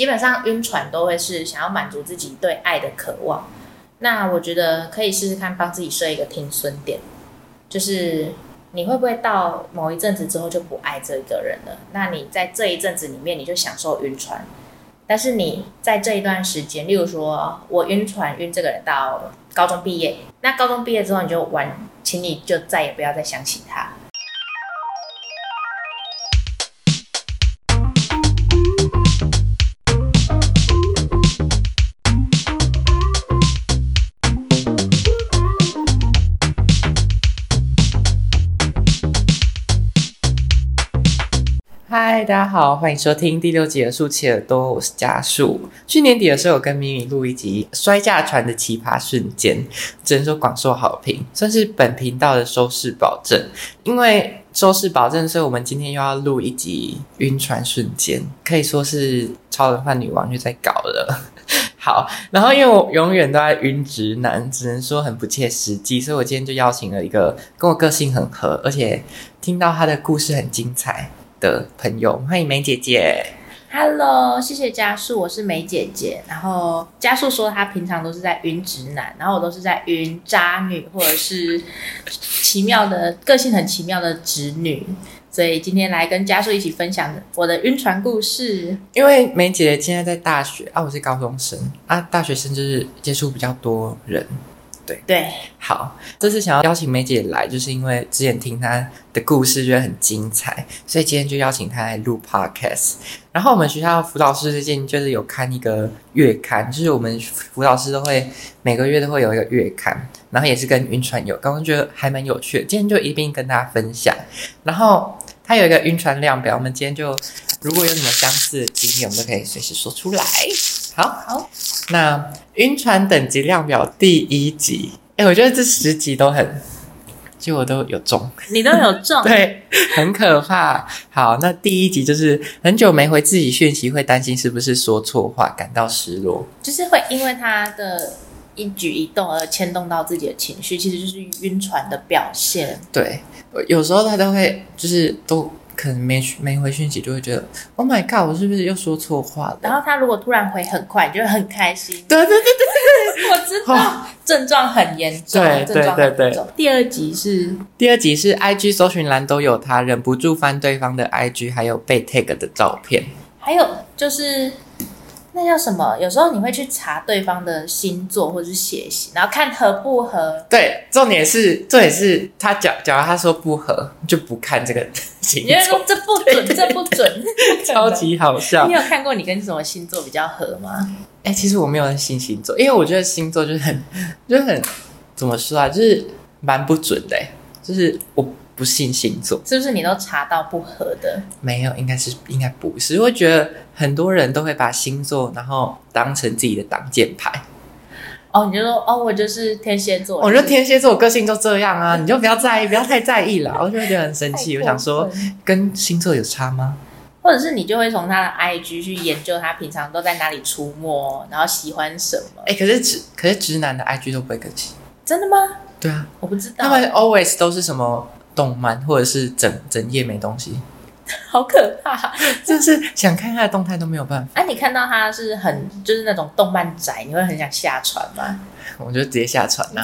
基本上晕船都会是想要满足自己对爱的渴望。那我觉得可以试试看，帮自己设一个停损点，就是你会不会到某一阵子之后就不爱这一个人了？那你在这一阵子里面，你就享受晕船。但是你在这一段时间，例如说我晕船晕这个人到高中毕业，那高中毕业之后你就完，请你就再也不要再想起他。嗨，大家好，欢迎收听第六集的《竖起耳朵》，我是家树。去年底的时候，我跟咪咪录一集摔架船的奇葩瞬间，只能说广受好评，算是本频道的收视保证。因为收视保证，所以我们今天又要录一集晕船瞬间，可以说是超人饭女王就在搞了。好，然后因为我永远都在晕直男，只能说很不切实际，所以我今天就邀请了一个跟我个性很合，而且听到他的故事很精彩。的朋友，欢迎梅姐姐。Hello，谢谢家树，我是梅姐姐。然后家树说他平常都是在晕直男，然后我都是在晕渣女或者是奇妙的个性很奇妙的直女。所以今天来跟家树一起分享我的晕船故事。因为梅姐姐现在在大学啊，我是高中生啊，大学生就是接触比较多人。对对，好，这次想要邀请梅姐来，就是因为之前听她的故事觉得很精彩，所以今天就邀请她来录 podcast。然后我们学校辅导室最近就是有看一个月刊，就是我们辅导师都会每个月都会有一个月刊，然后也是跟晕船有，刚刚觉得还蛮有趣的，今天就一并跟大家分享。然后它有一个晕船量表，我们今天就如果有什么相似的经验，我们都可以随时说出来。好好，那晕船等级量表第一集，哎、欸，我觉得这十集都很，就我都有中，你都有中，对，很可怕。好，那第一集就是很久没回自己讯息，会担心是不是说错话，感到失落，就是会因为他的一举一动而牵动到自己的情绪，其实就是晕船的表现。对，有时候他都会就是都。可能没没回讯息，就会觉得 Oh my God，我是不是又说错话了？然后他如果突然回很快，你就会很开心。对对对对对，我知道、哦、症状很严重。对对对对，对。第二集是第二集是 IG 搜寻栏都有他，忍不住翻对方的 IG，还有被 tag 的照片。还有就是。那叫什么？有时候你会去查对方的星座或者是血型，然后看合不合。对，重点是，重点是他假假如他说不合，就不看这个星座。你会说这不准，这不准，超级好笑。你有看过你跟什么星座比较合吗？哎、欸，其实我没有信星座，因为我觉得星座就是很，就是很怎么说啊，就是蛮不准的。就是我。不信星座，是不是你都查到不合的？没有，应该是应该不是。我觉得很多人都会把星座然后当成自己的挡箭牌。哦，你就说哦，我就是天蝎座。我觉得天蝎座，我个性就这样啊，你就不要在意，不要太在意了。我就会觉得很生气。我想说，跟星座有差吗？或者是你就会从他的 IG 去研究他平常都在哪里出没，然后喜欢什么？哎、欸，可是直可是直男的 IG 都不会更新，真的吗？对啊，我不知道，他们 always 都是什么？动漫或者是整整页没东西，好可怕！就是想看他的动态都没有办法。哎、啊，你看到他是很就是那种动漫宅，你会很想下船吗？我就直接下船了。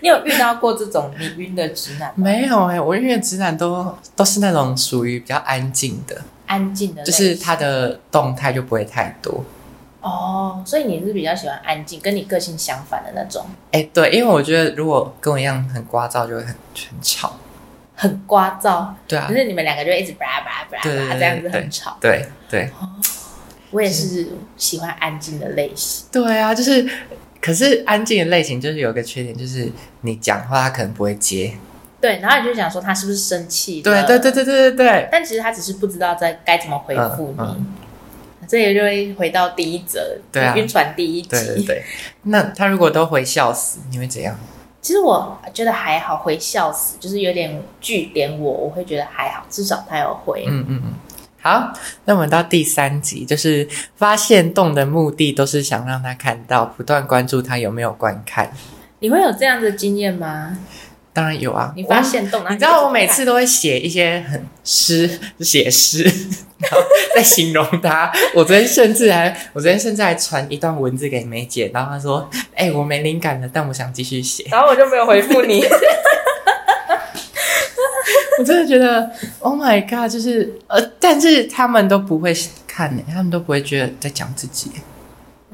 你有遇到过这种你晕的直男吗？没有哎、欸，我晕的直男都都是那种属于比较安静的，安静的，就是他的动态就不会太多。哦，所以你是比较喜欢安静，跟你个性相反的那种。哎、欸，对，因为我觉得如果跟我一样很聒噪，就会很很吵。很聒噪，对啊，可是你们两个就一直叭叭叭叭这样子很吵，对对。哦，我也是喜欢安静的类型。对啊，就是，可是安静的类型就是有一个缺点，就是你讲话他可能不会接。对，然后你就想说他是不是生气？对对对对对对对。但其实他只是不知道在该怎么回复你。嗯嗯、这也就会回到第一则，对啊，晕船第一集。对对对。那他如果都回笑死，你会怎样？其实我觉得还好，回笑死就是有点据点我，我会觉得还好，至少他有回。嗯嗯嗯。好，那我们到第三集，就是发现洞的目的都是想让他看到，不断关注他有没有观看。你会有这样的经验吗？当然有啊，你发现动，你知道我每次都会写一些很诗，写诗，然后在形容他。我昨天甚至还，我昨天甚至还传一段文字给梅姐，然后她说：“哎、欸，我没灵感了，但我想继续写。”然后我就没有回复你。我真的觉得，Oh my God，就是呃，但是他们都不会看呢，他们都不会觉得在讲自己。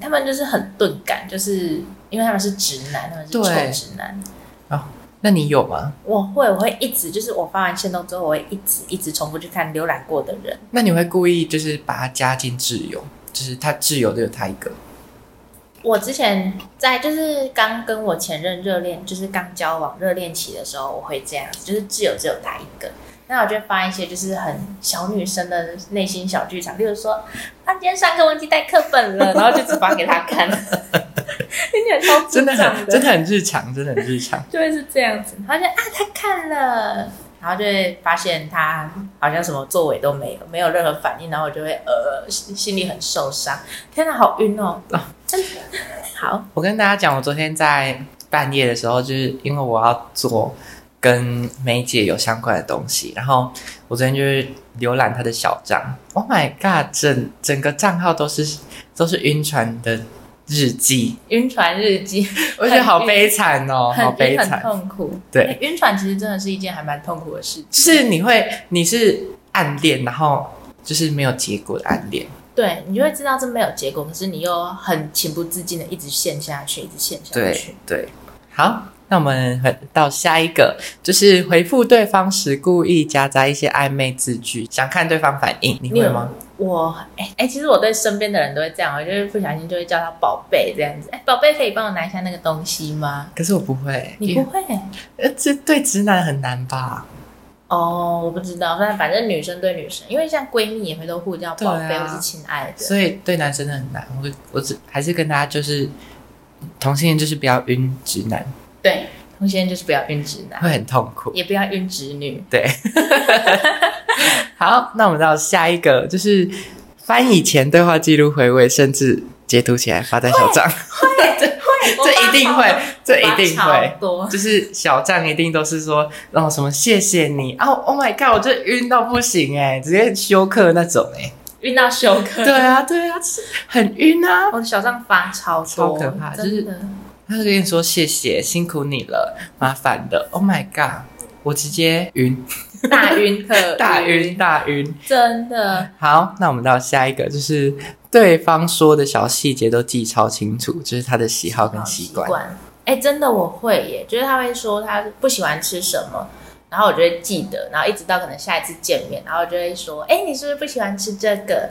他们就是很钝感，就是因为他们是直男，他们是臭直男。哦，那你有吗？我会，我会一直就是我发完线动之后，我会一直一直重复去看浏览过的人。那你会故意就是把他加进挚友，就是他挚友都有他一个。我之前在就是刚跟我前任热恋，就是刚交往热恋期的时候，我会这样子，就是挚友只有他一个。那我就发一些就是很小女生的内心小剧场，例如说，他今天上课忘记带课本了，然后就只发给他看，听起来超 真的很真的很日常，真的很日常，就会是这样子。然后就啊，他看了，然后就会发现他好像什么作为都没有，没有任何反应，然后我就会呃心里很受伤。天哪，好晕哦！哦真的 好，我跟大家讲，我昨天在半夜的时候，就是因为我要做。跟梅姐有相关的东西，然后我昨天就是浏览她的小账，Oh my god，整整个账号都是都是晕船的日记，晕船日记，我觉得好悲惨哦，好悲惨，很痛苦。对，晕船其实真的是一件还蛮痛苦的事情，就是你会你是暗恋，然后就是没有结果的暗恋，对，你就会知道这没有结果，可是你又很情不自禁的一直陷下去，一直陷下去，对，对，好。那我们到下一个，就是回复对方时故意夹杂一些暧昧字句，想看对方反应，你会吗？我哎哎、欸欸，其实我对身边的人都会这样，我就是不小心就会叫他宝贝这样子。哎、欸，宝贝，可以帮我拿一下那个东西吗？可是我不会，你不会？呃，这对直男很难吧？哦，我不知道，反正反正女生对女生，因为像闺蜜也会都互叫宝贝、啊、或是亲爱的，所以对男生的很难。我我只还是跟大家就是同性恋，就是不要晕直男。对，同性恋就是不要晕直男，会很痛苦；也不要晕直女。对，好，那我们到下一个，就是翻以前对话记录回味，甚至截图起来发在小账。会会，这一定会，这一定会，就是小站一定都是说，然后什么谢谢你哦，Oh my god，我就晕到不行哎，直接休克那种哎，晕到休克。对啊，对啊，很晕啊。我的小账发超多，超可怕，就是。他就跟你说谢谢，辛苦你了，麻烦的。Oh my god，我直接晕，大晕特 大晕大晕，真的。好，那我们到下一个，就是对方说的小细节都记超清楚，就是他的喜好跟习惯。哎、欸，真的我会耶，就是他会说他不喜欢吃什么，然后我就会记得，然后一直到可能下一次见面，然后我就会说，哎、欸，你是不是不喜欢吃这个？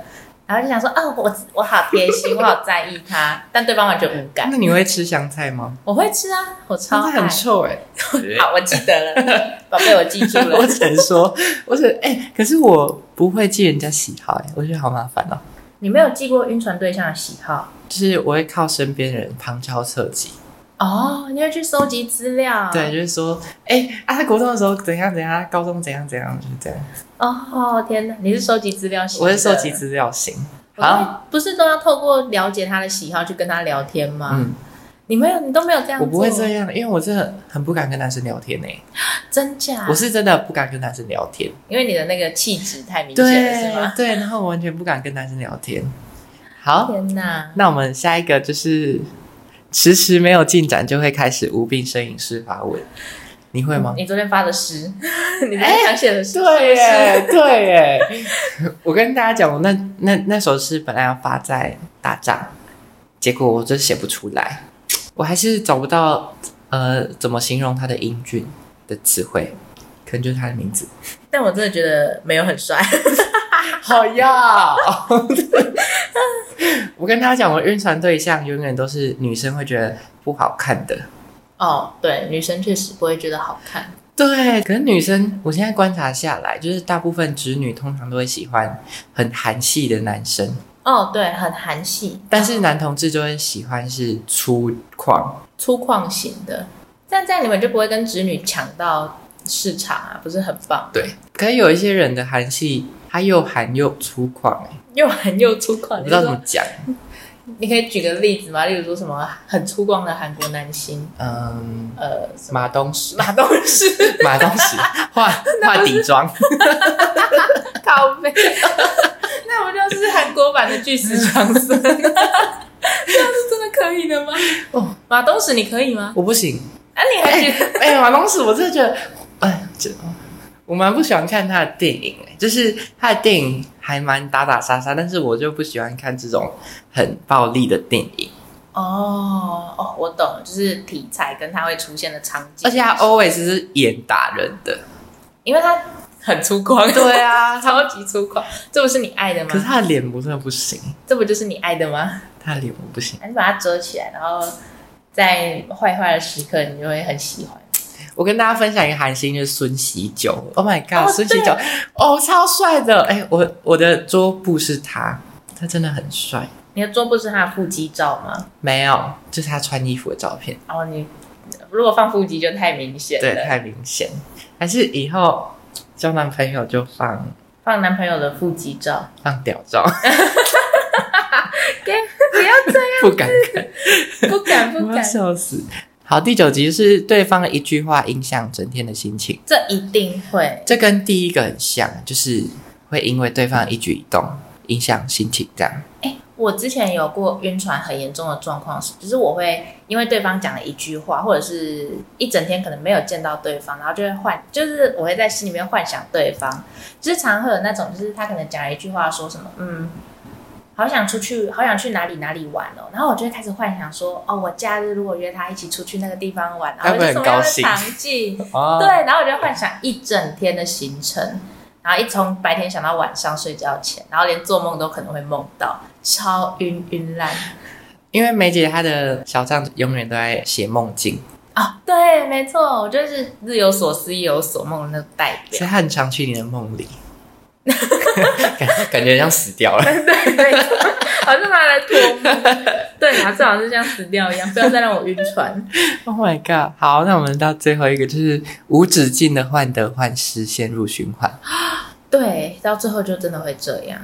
然后就想说，哦，我我好贴心，我好在意他，但对方完全无感。那你会吃香菜吗？我会吃啊，我超爱。很臭哎、欸！好，我记得了，宝贝，我记住了。我只能说，我只哎、欸，可是我不会记人家喜好哎、欸，我觉得好麻烦哦。你没有记过晕船对象的喜好？就是我会靠身边的人旁敲侧击。哦，你会去收集资料？对，就是说，哎、欸，啊，他国中的时候怎样怎样，高中怎样怎样，就是这样。哦，天哪，你是收集资料型？我是收集资料型。好，不是都要透过了解他的喜好去跟他聊天吗？嗯，你没有，你都没有这样。我不会这样，因为我真的很不敢跟男生聊天呢。真假？我是真的不敢跟男生聊天，因为你的那个气质太明显了，是吗？对，然后我完全不敢跟男生聊天。好，天哪！那我们下一个就是。迟迟没有进展，就会开始无病呻吟式发文，你会吗？你昨天发的诗，你昨天想写的诗，对耶，对耶。我跟大家讲，我那那那首诗本来要发在大帐，结果我真写不出来，我还是找不到呃怎么形容他的英俊的词汇，可能就是他的名字。但我真的觉得没有很帅。好呀，我跟他讲，我晕船对象永远都是女生会觉得不好看的。哦，对，女生确实不会觉得好看。对，可是女生，我现在观察下来，就是大部分直女通常都会喜欢很韩系的男生。哦，对，很韩系。但是男同志就会喜欢是粗犷、粗犷型的。但这样你们就不会跟直女抢到市场啊？不是很棒？对，可是有一些人的韩系。他又韩又粗犷，又韩又粗犷，不知道怎么讲，你可以举个例子吗？例如说什么很粗犷的韩国男星，嗯，呃，马东石，马东石，马东石画 画底妆，靠背，那不就是韩国版的巨石强森？这样是真的可以的吗？哦，马东石你可以吗？我不行。啊，你还觉得？哎、欸欸，马东石，我真的觉得，哎，这我蛮不喜欢看他的电影，哎，就是他的电影还蛮打打杀杀，但是我就不喜欢看这种很暴力的电影。哦哦，我懂了，就是题材跟他会出现的场景，而且他 always 是演打人的，因为他很粗犷。对啊，超级粗犷，这不是你爱的吗？可是他的脸不真的不行，这不就是你爱的吗？他的脸我不行，你把它遮起来，然后在坏坏的时刻，你就会很喜欢。我跟大家分享一个韩星，就是孙喜九。Oh my god，孙喜九，哦，超帅的！哎、欸，我我的桌布是他，他真的很帅。你的桌布是他的腹肌照吗？没有，就是他穿衣服的照片。然后你如果放腹肌就太明显，对，太明显。还是以后交男朋友就放放男朋友的腹肌照，放屌照。给不要这样，不敢看，不敢不敢，笑死。好，第九集是对方的一句话影响整天的心情，这一定会，这跟第一个很像，就是会因为对方的一举一动影响心情这样。哎，我之前有过晕船很严重的状况是，就是我会因为对方讲了一句话，或者是一整天可能没有见到对方，然后就会幻，就是我会在心里面幻想对方，就是常会有那种，就是他可能讲了一句话，说什么，嗯。好想出去，好想去哪里哪里玩哦！然后我就会开始幻想说，哦，我假日如果约他一起出去那个地方玩，然后就什么样的场景？哦、对，然后我就幻想一整天的行程，然后一从白天想到晚上睡觉前，然后连做梦都可能会梦到，超晕晕烂。因为梅姐她的小帐永远都在写梦境啊、哦，对，没错，我就是日有所思夜有所梦的那个代表，所以她很常去你的梦里。感 感觉像死掉了，对对，好像拿来托梦，对啊，最好是像死掉一样，不要再让我晕船。Oh my god！好，那我们到最后一个，就是无止境的患得患失，陷入循环。对，到最后就真的会这样，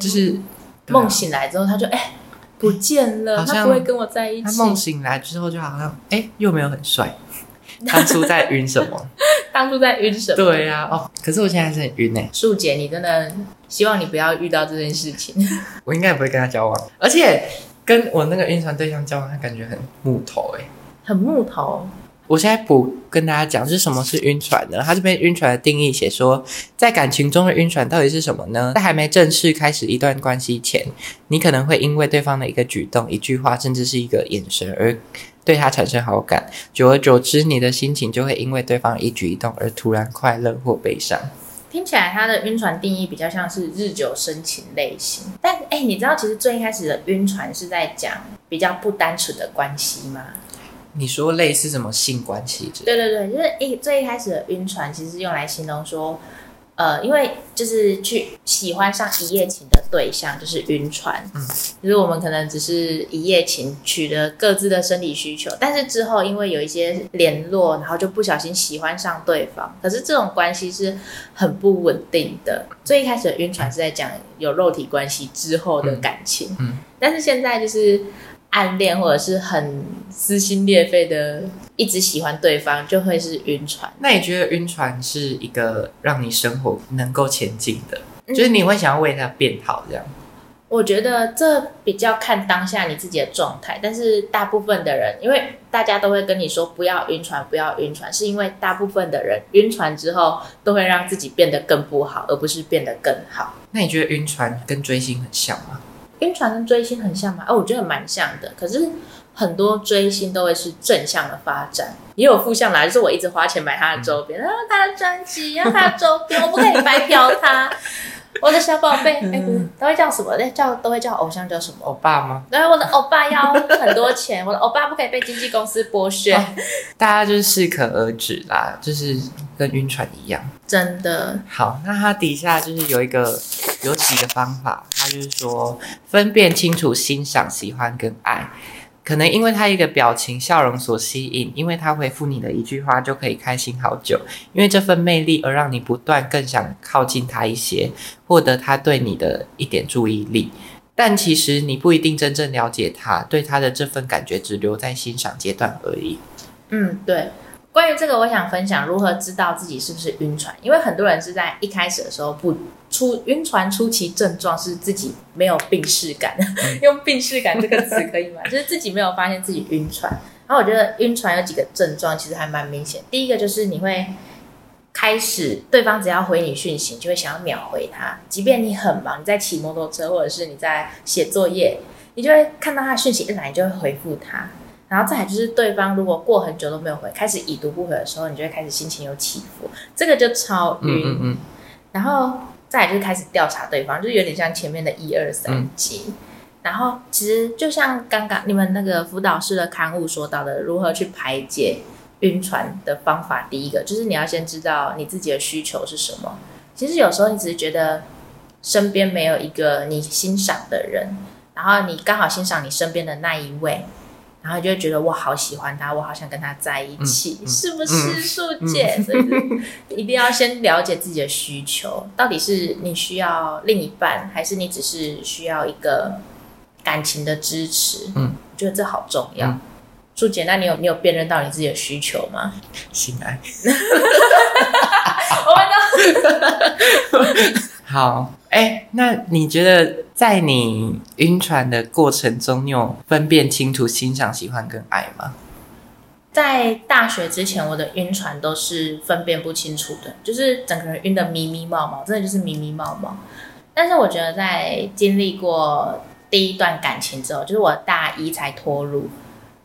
就是梦醒来之后，他就哎、欸、不见了，他不会跟我在一起。他梦醒来之后，就好像哎、欸、又没有很帅。当初在晕什么？当初在晕什么？对呀、啊，哦，可是我现在还是很晕呢。树姐，你真的希望你不要遇到这件事情。我应该也不会跟他交往，而且跟我那个晕船对象交往，他感觉很木头哎，很木头。我现在不跟大家讲是什么是晕船呢？他这边晕船的定义写说，在感情中的晕船到底是什么呢？在还没正式开始一段关系前，你可能会因为对方的一个举动、一句话，甚至是一个眼神而对他产生好感。久而久之，你的心情就会因为对方一举一动而突然快乐或悲伤。听起来他的晕船定义比较像是日久生情类型。但哎，你知道其实最一开始的晕船是在讲比较不单纯的关系吗？你说类似什么性关系？对对对，就是一最一开始的晕船，其实是用来形容说，呃，因为就是去喜欢上一夜情的对象，就是晕船。嗯，就是我们可能只是一夜情，取得各自的生理需求，但是之后因为有一些联络，然后就不小心喜欢上对方。可是这种关系是很不稳定的。最一开始的晕船是在讲有肉体关系之后的感情。嗯，嗯，但是现在就是。暗恋或者是很撕心裂肺的，一直喜欢对方，就会是晕船。那你觉得晕船是一个让你生活能够前进的，嗯，就是你会想要为他变好这样？我觉得这比较看当下你自己的状态，但是大部分的人，因为大家都会跟你说不要晕船，不要晕船，是因为大部分的人晕船之后都会让自己变得更不好，而不是变得更好。那你觉得晕船跟追星很像吗？晕船跟追星很像吗？哦，我觉得蛮像的。可是很多追星都会是正向的发展，也有负向来，就是我一直花钱买他的周边，然、嗯、后他的专辑，然后他的周边，我不可以白嫖他。我的小宝贝，哎、欸，不是，都会叫什么？叫都会叫偶像叫什么？欧巴吗？对，我的欧巴要很多钱，我的欧巴不可以被经纪公司剥削。哦、大家就是适可而止啦，就是跟晕船一样，真的。好，那它底下就是有一个有几个方法，他就是说分辨清楚欣赏、喜欢跟爱。可能因为他一个表情、笑容所吸引，因为他回复你的一句话就可以开心好久，因为这份魅力而让你不断更想靠近他一些，获得他对你的一点注意力。但其实你不一定真正了解他，对他的这份感觉只留在欣赏阶段而已。嗯，对。关于这个，我想分享如何知道自己是不是晕船，因为很多人是在一开始的时候不出晕船初期症状是自己没有病识感，嗯、用病识感这个词可以吗？就是自己没有发现自己晕船。然后我觉得晕船有几个症状，其实还蛮明显。第一个就是你会开始对方只要回你讯息，就会想要秒回他，即便你很忙，你在骑摩托车或者是你在写作业，你就会看到他的讯息一来，你就会回复他。然后再来就是对方如果过很久都没有回，开始已读不回的时候，你就会开始心情有起伏，这个就超晕。嗯嗯嗯。然后再来就是开始调查对方，就是有点像前面的一二三级。嗯、然后其实就像刚刚你们那个辅导室的刊物说到的，如何去排解晕船的方法，第一个就是你要先知道你自己的需求是什么。其实有时候你只是觉得身边没有一个你欣赏的人，然后你刚好欣赏你身边的那一位。然后就会觉得我好喜欢他，我好想跟他在一起，嗯、是不是素姐？所以一定要先了解自己的需求，到底是你需要另一半，还是你只是需要一个感情的支持？嗯，我觉得这好重要。舒、嗯、姐，那你有你有辨认到你自己的需求吗？性爱。我们都好。哎，那你觉得在你晕船的过程中，你有分辨清楚欣赏、喜欢跟爱吗？在大学之前，我的晕船都是分辨不清楚的，就是整个人晕得迷迷茫茫，真的就是迷迷茫茫。但是我觉得在经历过第一段感情之后，就是我大一才脱入，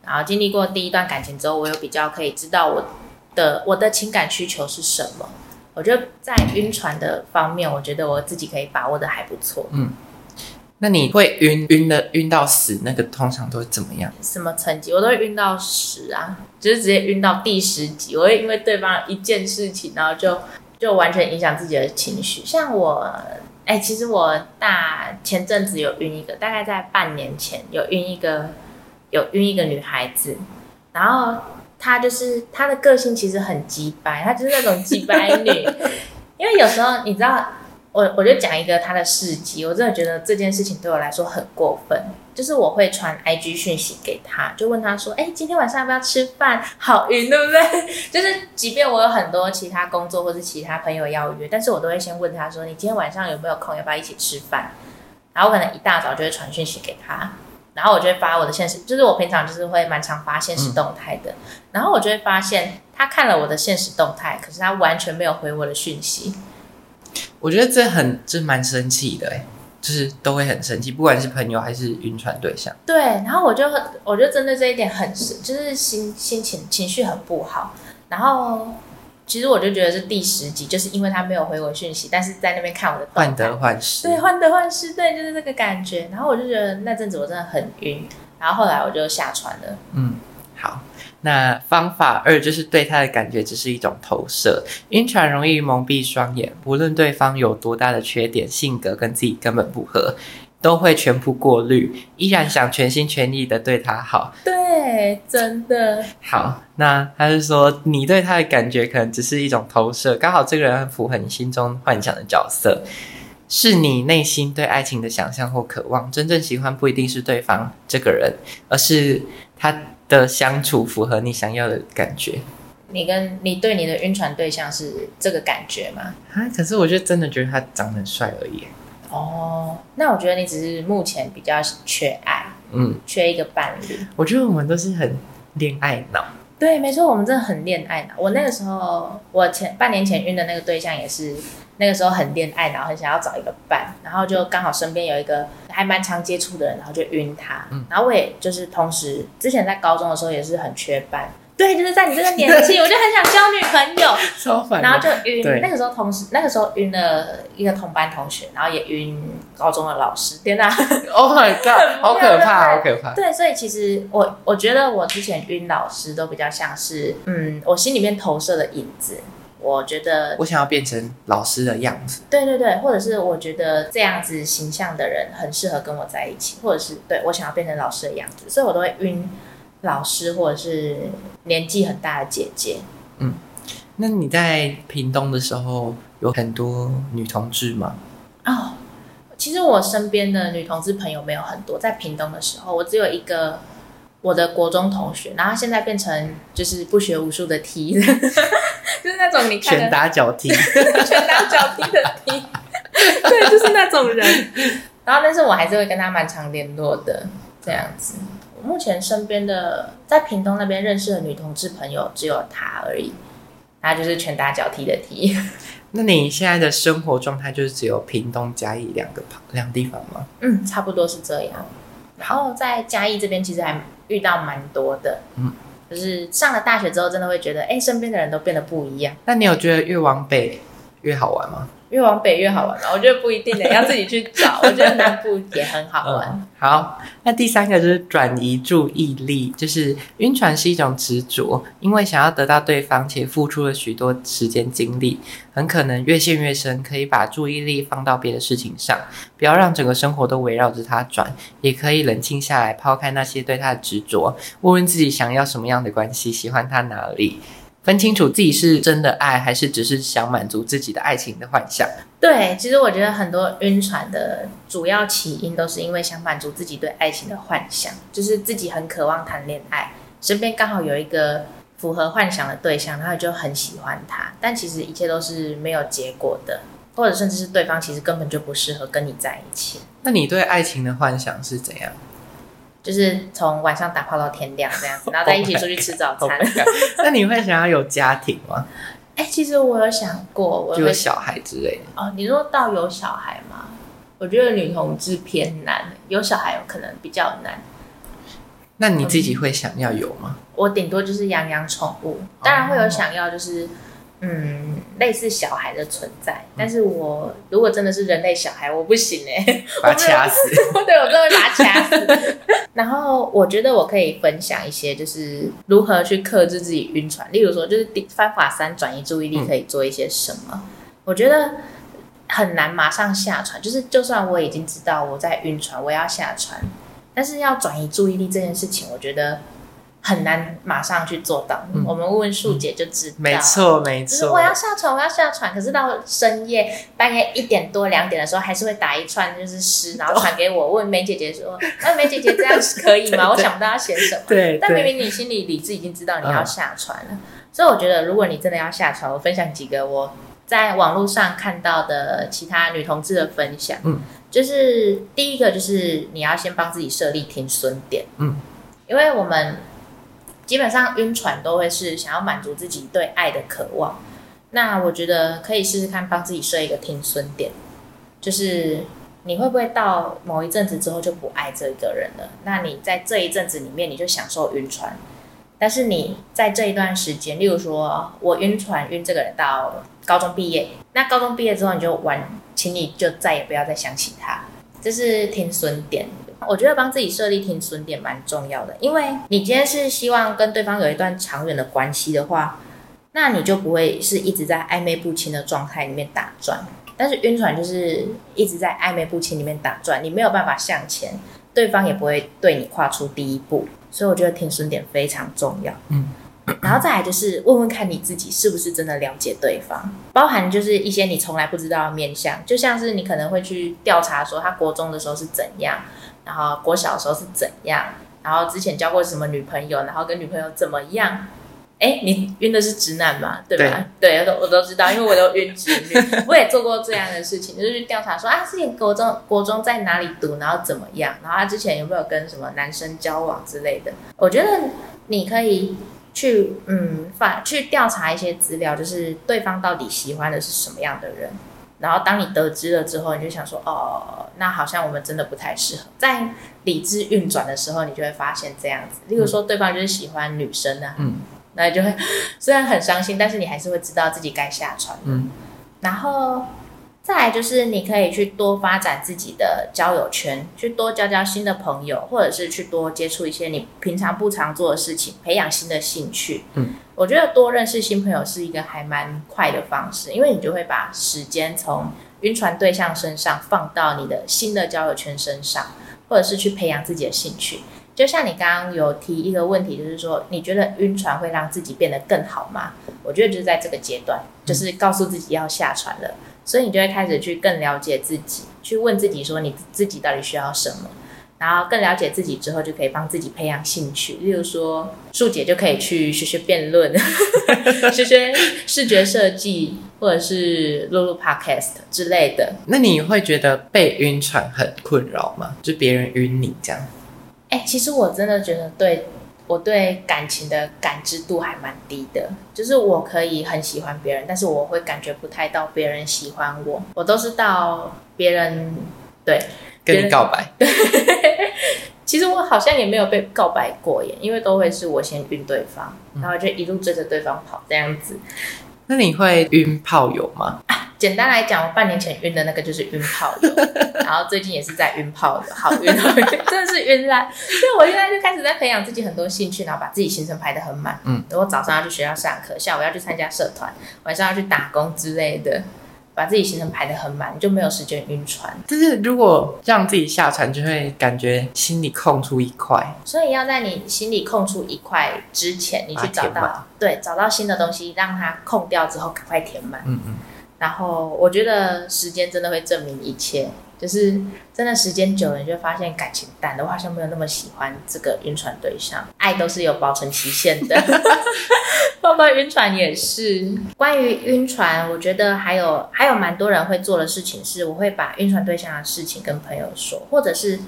然后经历过第一段感情之后，我有比较可以知道我的我的情感需求是什么。我觉得在晕船的方面，我觉得我自己可以把握的还不错。嗯，那你会晕晕的晕到死，那个通常都会怎么样？什么层级？我都会晕到十啊，就是直接晕到第十级。我会因为对方一件事情，然后就就完全影响自己的情绪。像我，哎、欸，其实我大前阵子有晕一个，大概在半年前有晕一个，有晕一个女孩子，然后。她就是她的个性其实很鸡掰，她就是那种鸡掰女。因为有时候你知道，我我就讲一个她的事迹，我真的觉得这件事情对我来说很过分。就是我会传 IG 讯息给她，就问她说：“哎、欸，今天晚上要不要吃饭？好晕，对不对？” 就是即便我有很多其他工作或是其他朋友要约，但是我都会先问她说：“你今天晚上有没有空？要不要一起吃饭？”然后我可能一大早就会传讯息给她。然后我就会发我的现实，就是我平常就是会蛮常发现实动态的。嗯、然后我就会发现他看了我的现实动态，可是他完全没有回我的讯息。我觉得这很，这蛮生气的，就是都会很生气，不管是朋友还是晕船对象。对，然后我就很我就针对这一点很，就是心心情情绪很不好，然后。其实我就觉得是第十集，就是因为他没有回我讯息，但是在那边看我的患得患失，对，患得患失，对，就是这个感觉。然后我就觉得那阵子我真的很晕，然后后来我就下船了。嗯，好，那方法二就是对他的感觉只是一种投射，晕船容易蒙蔽双眼，无论对方有多大的缺点，性格跟自己根本不合。都会全部过滤，依然想全心全意的对他好。对，真的。好，那他是说你对他的感觉可能只是一种投射，刚好这个人很符合你心中幻想的角色，是你内心对爱情的想象或渴望。真正喜欢不一定是对方这个人，而是他的相处符合你想要的感觉。你跟你对你的晕船对象是这个感觉吗？啊，可是我就真的觉得他长得很帅而已。哦，那我觉得你只是目前比较缺爱，嗯，缺一个伴侣。我觉得我们都是很恋爱脑。对，没错，我们真的很恋爱脑。我那个时候，我前半年前晕的那个对象也是那个时候很恋爱脑，很想要找一个伴，然后就刚好身边有一个还蛮常接触的人，然后就晕他。嗯，然后我也就是同时之前在高中的时候也是很缺伴。对，就是在你这个年纪，我就很想交女朋友，超烦，然后就晕。那个时候同时，那个时候晕了一个同班同学，然后也晕高中的老师。天哪！Oh my god！好可怕，好可怕。对，所以其实我我觉得我之前晕老师都比较像是，嗯，我心里面投射的影子。我觉得我想要变成老师的样子。对对对，或者是我觉得这样子形象的人很适合跟我在一起，或者是对我想要变成老师的样子，所以我都会晕。老师或者是年纪很大的姐姐，嗯，那你在屏东的时候有很多女同志吗？哦，其实我身边的女同志朋友没有很多，在屏东的时候，我只有一个我的国中同学，然后现在变成就是不学无术的 T，就是那种你看拳打脚踢，拳打脚踢的 T，对，就是那种人。然后，但是我还是会跟他蛮常联络的，这样子。我目前身边的在屏东那边认识的女同志朋友只有她而已，她就是拳打脚踢的踢。那你现在的生活状态就是只有屏东、嘉义两个旁两地方吗？嗯，差不多是这样。然后在嘉义这边，其实还遇到蛮多的。嗯，就是上了大学之后，真的会觉得，哎，身边的人都变得不一样。那你有觉得越往北越好玩吗？越往北越好玩，我觉得不一定的，要自己去找。我觉得南部也很好玩。好，那第三个就是转移注意力，就是晕船是一种执着，因为想要得到对方且付出了许多时间精力，很可能越陷越深，可以把注意力放到别的事情上，不要让整个生活都围绕着他转，也可以冷静下来，抛开那些对他的执着，问问自己想要什么样的关系，喜欢他哪里。分清楚自己是真的爱，还是只是想满足自己的爱情的幻想。对，其实我觉得很多晕船的主要起因都是因为想满足自己对爱情的幻想，就是自己很渴望谈恋爱，身边刚好有一个符合幻想的对象，然后就很喜欢他，但其实一切都是没有结果的，或者甚至是对方其实根本就不适合跟你在一起。那你对爱情的幻想是怎样？就是从晚上打炮到天亮这样子，然后再一起出去吃早餐。那你会想要有家庭吗？哎、欸，其实我有想过，我有小孩之类的。哦，你说到有小孩吗？我觉得女同志偏难，有小孩有可能比较难。那你自己会想要有吗？嗯、我顶多就是养养宠物，当然会有想要就是。嗯，类似小孩的存在，但是我如果真的是人类小孩，我不行哎、欸，把他掐死。对，我真的会把他掐死。然后我觉得我可以分享一些，就是如何去克制自己晕船。例如说，就是方法三，转移注意力可以做一些什么？嗯、我觉得很难马上下船，就是就算我已经知道我在晕船，我要下船，但是要转移注意力这件事情，我觉得。很难马上去做到，嗯、我们问问树姐就知道。没错，没错。我要下船，我要下船，可是到深夜半夜一点多两点的时候，还是会打一串就是诗，然后传给我，问梅姐姐说：“那梅姐姐这样是可以吗？” 我想不到要写什么。对。但明明你心里理智已经知道你要下船了，嗯、所以我觉得如果你真的要下船，我分享几个我在网络上看到的其他女同志的分享。嗯。就是第一个就是你要先帮自己设立停损点。嗯。因为我们。基本上晕船都会是想要满足自己对爱的渴望，那我觉得可以试试看帮自己设一个停损点，就是你会不会到某一阵子之后就不爱这个人了？那你在这一阵子里面你就享受晕船，但是你在这一段时间，例如说我晕船晕这个人到高中毕业，那高中毕业之后你就完，请你就再也不要再想起他，这是停损点。我觉得帮自己设立停损点蛮重要的，因为你今天是希望跟对方有一段长远的关系的话，那你就不会是一直在暧昧不清的状态里面打转。但是晕船就是一直在暧昧不清里面打转，你没有办法向前，对方也不会对你跨出第一步。所以我觉得停损点非常重要。嗯。然后再来就是问问看你自己是不是真的了解对方，包含就是一些你从来不知道的面相，就像是你可能会去调查说他国中的时候是怎样。然后国小的时候是怎样？然后之前交过什么女朋友？然后跟女朋友怎么样？哎，你晕的是直男嘛？对吧？对，对，我都我都知道，因为我都晕直女，我也做过这样的事情，就是去调查说啊，之前国中国中在哪里读，然后怎么样？然后他之前有没有跟什么男生交往之类的？我觉得你可以去嗯，反去调查一些资料，就是对方到底喜欢的是什么样的人。然后当你得知了之后，你就想说，哦，那好像我们真的不太适合。在理智运转的时候，你就会发现这样子。例如说，对方就是喜欢女生啊，嗯，那你就会虽然很伤心，但是你还是会知道自己该下船。嗯，然后。再来就是你可以去多发展自己的交友圈，去多交交新的朋友，或者是去多接触一些你平常不常做的事情，培养新的兴趣。嗯，我觉得多认识新朋友是一个还蛮快的方式，因为你就会把时间从晕船对象身上放到你的新的交友圈身上，或者是去培养自己的兴趣。就像你刚刚有提一个问题，就是说你觉得晕船会让自己变得更好吗？我觉得就是在这个阶段，就是告诉自己要下船了。所以你就会开始去更了解自己，去问自己说你自己到底需要什么。然后更了解自己之后，就可以帮自己培养兴趣。例如说，树姐就可以去学学辩论，学学视觉设计，或者是录录 podcast 之类的。那你会觉得被晕船很困扰吗？就别人晕你这样？哎、欸，其实我真的觉得对我对感情的感知度还蛮低的。就是我可以很喜欢别人，但是我会感觉不太到别人喜欢我。我都是到别人对。跟你告白，对，其实我好像也没有被告白过耶，因为都会是我先晕对方，然后就一路追着对方跑这样子。那你会晕炮友吗？啊，简单来讲，我半年前晕的那个就是晕炮友，然后最近也是在晕炮友，好晕，真的是晕烂。所以我现在就开始在培养自己很多兴趣，然后把自己行程排得很满。嗯，等我早上要去学校上课，下午要去参加社团，晚上要去打工之类的。把自己行程排得很满，就没有时间晕船。就是如果让自己下船，就会感觉心里空出一块。所以要在你心里空出一块之前，你去找到对，找到新的东西，让它空掉之后，赶快填满。嗯嗯。然后我觉得时间真的会证明一切。就是真的时间久了，你就发现感情淡的，我好像没有那么喜欢这个晕船对象。爱都是有保存期限的，包括晕船也是。关于晕船，我觉得还有还有蛮多人会做的事情是，我会把晕船对象的事情跟朋友说，或者是。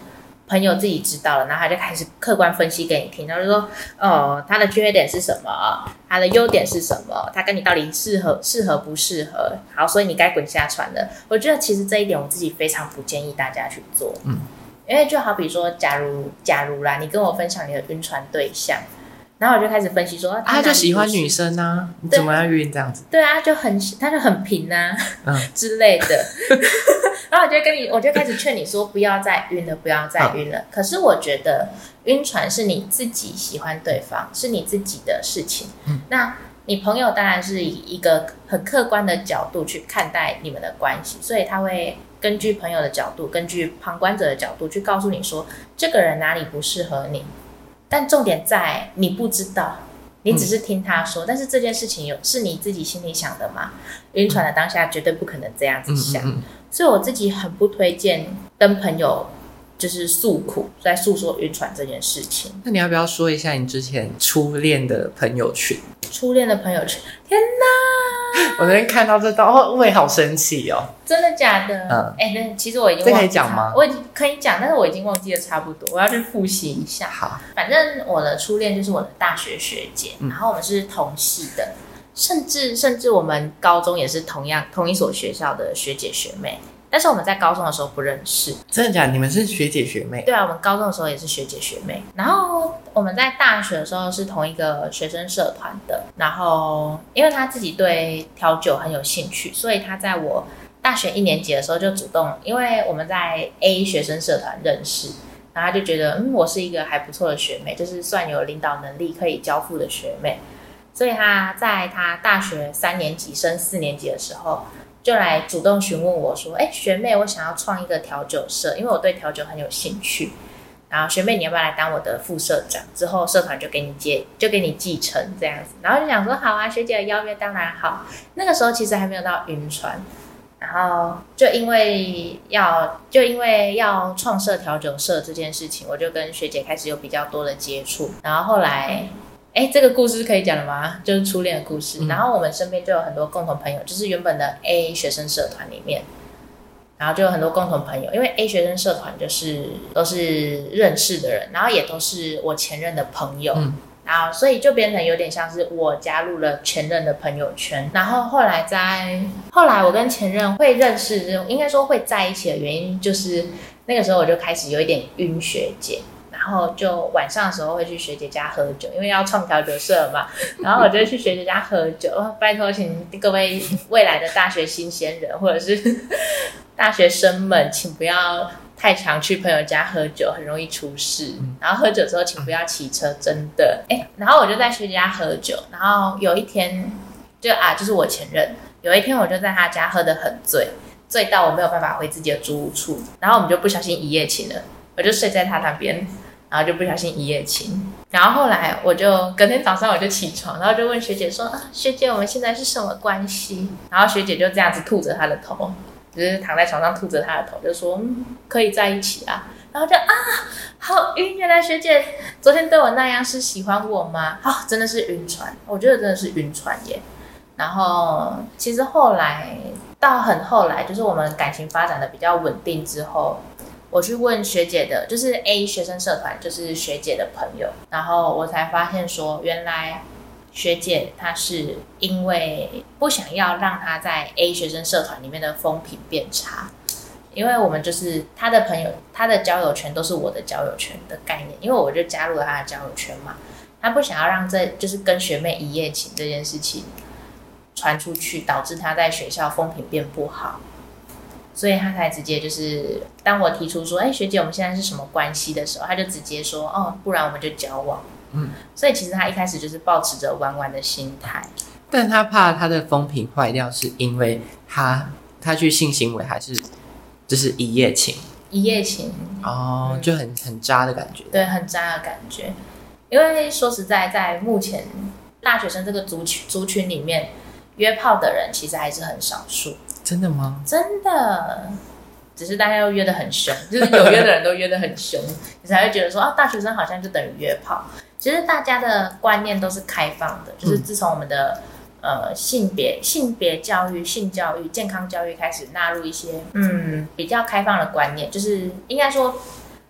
朋友自己知道了，然后他就开始客观分析给你听，然后就说：“哦，他的缺点是什么？他的优点是什么？他跟你到底适合适合不适合？好，所以你该滚下船了。”我觉得其实这一点我自己非常不建议大家去做，嗯，因为就好比说，假如假如啦，你跟我分享你的晕船对象，然后我就开始分析说，他就喜欢女生啊，你怎么样晕这样子？对啊，就很他就很平啊，嗯 之类的。然后我就跟你，我就开始劝你说，不要再晕了，不要再晕了。可是我觉得晕船是你自己喜欢对方，是你自己的事情。嗯那你朋友当然是以一个很客观的角度去看待你们的关系，所以他会根据朋友的角度，根据旁观者的角度去告诉你说，这个人哪里不适合你。但重点在你不知道，你只是听他说。但是这件事情有是你自己心里想的吗？晕船的当下绝对不可能这样子想。所以我自己很不推荐跟朋友就是诉苦，在诉说晕船这件事情。那你要不要说一下你之前初恋的朋友圈？初恋的朋友圈，天哪！我昨天看到这段，哦，我也好生气哦。真的假的？嗯，哎、欸，那其实我已经忘记这可以讲吗？我已经可以讲，但是我已经忘记了差不多，我要去复习一下。好，反正我的初恋就是我的大学学姐，嗯、然后我们是同系的。甚至甚至我们高中也是同样同一所学校的学姐学妹，但是我们在高中的时候不认识。真的假的？你们是学姐学妹？对啊，我们高中的时候也是学姐学妹。然后我们在大学的时候是同一个学生社团的。然后因为他自己对调酒很有兴趣，所以他在我大学一年级的时候就主动，因为我们在 A 学生社团认识，然后他就觉得嗯，我是一个还不错的学妹，就是算有领导能力可以交付的学妹。所以他在他大学三年级升四年级的时候，就来主动询问我说：“哎，学妹，我想要创一个调酒社，因为我对调酒很有兴趣。然后学妹，你要不要来当我的副社长？之后社团就给你接，就给你继承这样子。”然后就想说：“好啊，学姐的邀约当然好。”那个时候其实还没有到晕船，然后就因为要就因为要创设调酒社这件事情，我就跟学姐开始有比较多的接触。然后后来。哎，这个故事可以讲了吗？就是初恋的故事。嗯、然后我们身边就有很多共同朋友，就是原本的 A 学生社团里面，然后就有很多共同朋友。因为 A 学生社团就是都是认识的人，然后也都是我前任的朋友，嗯、然后所以就变成有点像是我加入了前任的朋友圈。然后后来在后来我跟前任会认识，应该说会在一起的原因，就是那个时候我就开始有一点晕学姐。然后就晚上的时候会去学姐家喝酒，因为要创调酒社嘛。然后我就去学姐家喝酒。拜托，请各位未来的大学新鲜人或者是大学生们，请不要太常去朋友家喝酒，很容易出事。然后喝酒之后，请不要骑车，真的。哎，然后我就在学姐家喝酒。然后有一天，就啊，就是我前任。有一天，我就在他家喝得很醉，醉到我没有办法回自己的租屋处。然后我们就不小心一夜情了，我就睡在他那边。然后就不小心一夜情，然后后来我就隔天早上我就起床，然后就问学姐说：“啊，学姐，我们现在是什么关系？”然后学姐就这样子吐着她的头，就是躺在床上吐着他的头，就说、嗯、可以在一起啊。然后就啊，好晕！原来学姐昨天对我那样是喜欢我吗？啊、真的是晕船，我觉得真的是晕船耶。然后其实后来到很后来，就是我们感情发展的比较稳定之后，我去问学姐的，就是 A 学生社团，就是学姐的朋友，然后我才发现说，原来学姐她是因为不想要让她在 A 学生社团里面的风评变差。因为我们就是她的朋友，她的交友圈都是我的交友圈的概念，因为我就加入了她的交友圈嘛。她不想要让这就是跟学妹一夜情这件事情传出去，导致她在学校风评变不好，所以他才直接就是当我提出说：“哎，学姐，我们现在是什么关系？”的时候，他就直接说：“哦，不然我们就交往。”嗯，所以其实他一开始就是抱持着玩玩的心态，但他怕他的风评坏掉，是因为他他去性行为还是？就是一夜情，一夜情哦，就很很渣的感觉，对，很渣的感觉。因为说实在，在目前大学生这个族群族群里面，约炮的人其实还是很少数。真的吗？真的，只是大家都约得很凶，就是有约的人都约得很凶，你才会觉得说啊，大学生好像就等于约炮。其实大家的观念都是开放的，就是自从我们的。嗯呃，性别、性别教育、性教育、健康教育开始纳入一些嗯比较开放的观念，就是应该说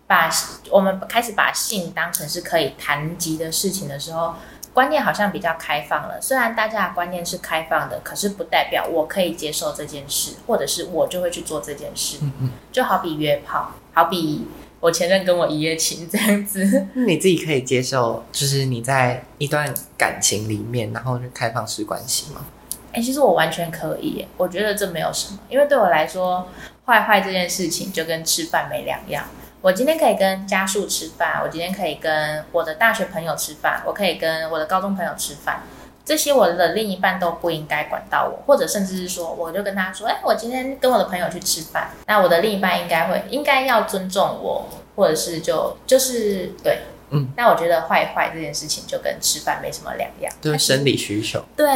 把我们开始把性当成是可以谈及的事情的时候，观念好像比较开放了。虽然大家的观念是开放的，可是不代表我可以接受这件事，或者是我就会去做这件事。嗯嗯就好比约炮，好比。我前任跟我一夜情这样子，你自己可以接受，就是你在一段感情里面，然后就开放式关系吗？哎、欸，其实我完全可以，我觉得这没有什么，因为对我来说，坏坏这件事情就跟吃饭没两样。我今天可以跟家属吃饭，我今天可以跟我的大学朋友吃饭，我可以跟我的高中朋友吃饭。这些我的另一半都不应该管到我，或者甚至是说，我就跟他说，哎，我今天跟我的朋友去吃饭，那我的另一半应该会应该要尊重我，或者是就就是对，嗯，那我觉得坏坏这件事情就跟吃饭没什么两样，就是生理需求。对，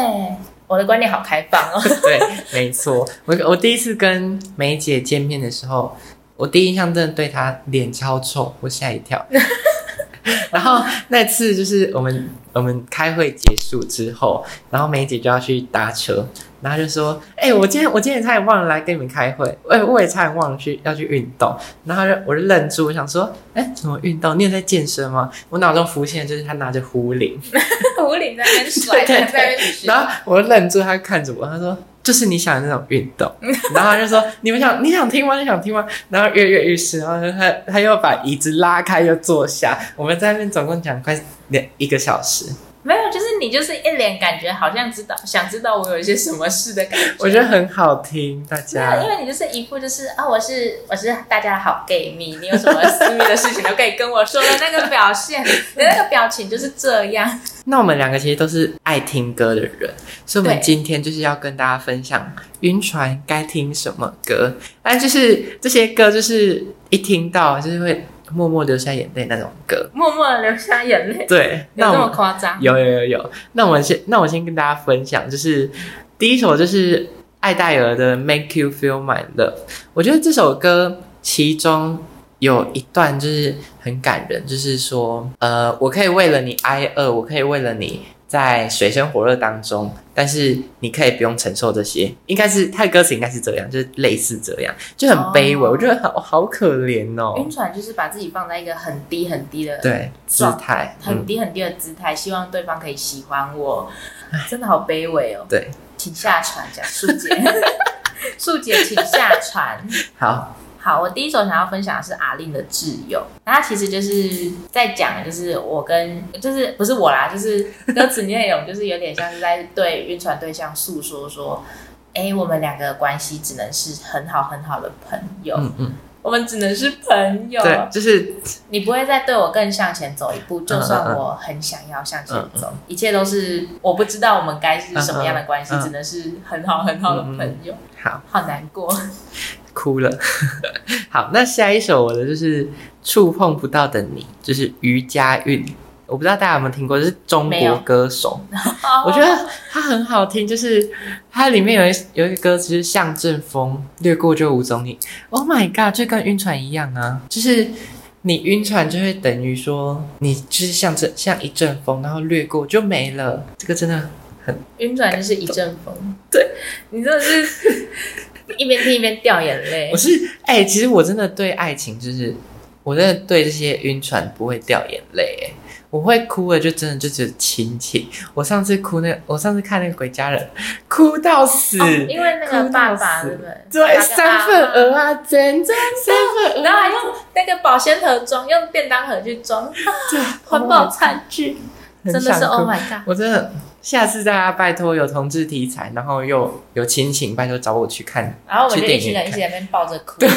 我的观念好开放哦。对，没错，我我第一次跟梅姐见面的时候，我第一印象真的对他脸超臭，我吓一跳。然后那次就是我们我们开会结束之后，然后梅姐就要去搭车，然后就说：“哎、欸，我今天我今天差点忘了来跟你们开会，哎、欸，我也差点忘了去要去运动。”然后就我就愣住，我想说：“哎、欸，怎么运动？你有在健身吗？”我脑中浮现的就是他拿着壶铃，壶铃在那边甩，对对对，然后我就愣住，他看着我，他说。就是你想的那种运动，然后他就说：“你们想，你想听吗？你想听吗？”然后跃跃欲试，然后他他又把椅子拉开，又坐下。我们在那边总共讲快两一个小时。没有，就是你就是一脸感觉好像知道，想知道我有一些什么事的感觉。我觉得很好听，大家。因为你就是一副就是啊、哦，我是我是大家的好 gay 蜜，你有什么私密的事情都可以跟我说的那个表现，你的那个表情就是这样。那我们两个其实都是爱听歌的人，所以我们今天就是要跟大家分享晕船该听什么歌。但就是这些歌，就是一听到就是会。默默流下眼泪那种歌，默默的流下眼泪。对，那这么夸张？有有有有。那我们先，那我先跟大家分享，就是第一首就是艾戴尔的《Make You Feel My Love》。我觉得这首歌其中有一段就是很感人，就是说，呃，我可以为了你挨饿，我可以为了你。在水深火热当中，但是你可以不用承受这些，应该是他的歌词应该是这样，就是类似这样，就很卑微，哦、我觉得好好可怜哦。晕船就是把自己放在一个很低很低的对姿态，很低很低的姿态，嗯、希望对方可以喜欢我，真的好卑微哦。对，请下船，讲素姐，素姐，请下船。好。好，我第一首想要分享的是阿令的《挚友》，那他其实就是在讲，就是我跟，就是不是我啦，就是歌词内容，就是有点像是在对晕船对象诉说说，哎、欸，我们两个关系只能是很好很好的朋友，嗯嗯，我们只能是朋友，对，就是。你不会再对我更向前走一步，就算我很想要向前走，嗯。嗯、一切都是我不知道我们该是什么样的关系，只能是很好很好的朋友，好，好难过。哭了，好，那下一首我的就是触碰不到的你，就是余佳韵。我不知道大家有没有听过，就是中国歌手，我觉得他很好听，就是它里面有一有一个歌词是像阵风掠过就无踪影，Oh my god，就跟晕船一样啊，就是你晕船就会等于说你就是像这像一阵风，然后掠过就没了，这个真的很晕船就是一阵风，对，你真的是一边听一边掉眼泪。我是哎、欸，其实我真的对爱情就是。我真的对这些晕船不会掉眼泪，哎，我会哭的就真的就只有亲情。我上次哭那个，我上次看那个鬼家人，哭到死，哦、因为那个爸爸对不对？对，三份鹅啊，真，真三份，然后还用那个保鲜盒装，用便当盒去装，对，环保餐具，真的是 Oh my God！我真的。下次大家拜托有同志题材，然后又有亲情，拜托找我去看。然后我们就一群人一起在那边抱着哭。对，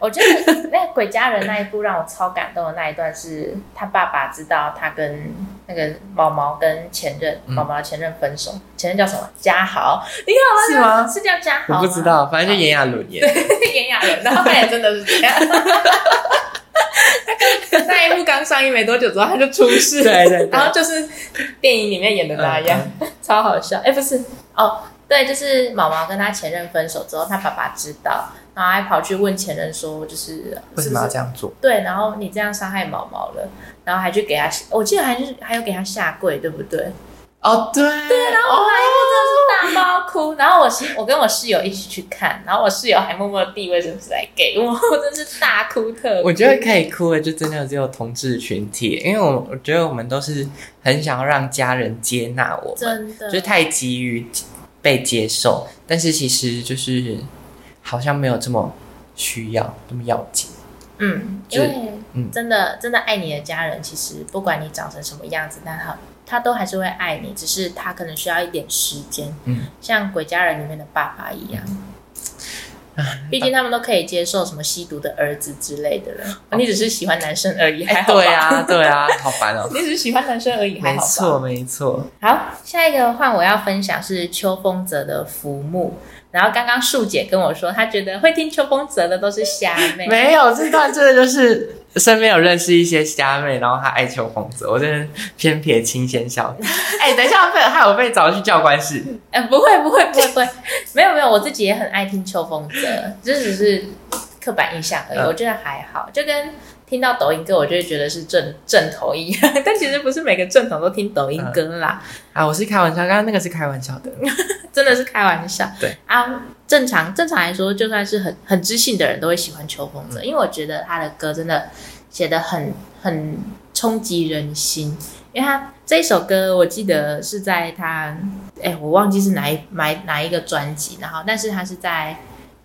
我觉得那个鬼家人那一部让我超感动的那一段是，他爸爸知道他跟那个毛毛跟前任毛毛的前任分手，前任叫什么？嘉豪，你好吗？是吗？是叫嘉豪？我不知道，反正就炎亚纶演。对，炎亚纶，然后他也真的是这样。那一部刚上映没多久之后，他就出事，对，对对，然后就是电影里面演的那样，嗯、超好笑。哎、欸，不是哦，对，就是毛毛跟他前任分手之后，他爸爸知道，然后还跑去问前任说，就是为什么要这样做？对，然后你这样伤害毛毛了，然后还去给他，我记得还是还有给他下跪，对不对？哦，对，对，然后那一幕真的是大爆哭，然后我室我跟我室友一起去看，然后我室友还默默递卫生纸来给我，我真是大哭特哭。我觉得可以哭的就真的只有同志群体，因为我我觉得我们都是很想要让家人接纳我们，真的，就是太急于被接受，但是其实就是好像没有这么需要，这么要紧。嗯，因为嗯，真的真的爱你的家人，其实不管你长成什么样子，但他。他都还是会爱你，只是他可能需要一点时间。嗯，像《鬼家人》里面的爸爸一样，毕竟他们都可以接受什么吸毒的儿子之类的了。你只是喜欢男生而已，还好吧？对啊，对啊，好烦哦。你只是喜欢男生而已，还好吧？没错，没错。好，下一个换我要分享是秋风泽的《浮木》。然后刚刚树姐跟我说，她觉得会听秋风泽的都是虾妹。没有，这段真的就是身边有认识一些虾妹，然后她爱秋风泽，我真的偏撇清先笑。哎、欸，等一下，被害我被找去教官室。哎、呃，不会，不会，不会，不会，没有，没有，我自己也很爱听秋风泽，这只是刻板印象而已，嗯、我觉得还好，就跟。听到抖音歌，我就会觉得是正正统一样，但其实不是每个正统都听抖音歌啦。嗯、啊，我是开玩笑，刚刚那个是开玩笑的，真的是开玩笑。对啊，正常正常来说，就算是很很知性的人都会喜欢邱锋泽，因为我觉得他的歌真的写的很很冲击人心。因为他这一首歌，我记得是在他哎，我忘记是哪一买哪一个专辑，然后但是他是在。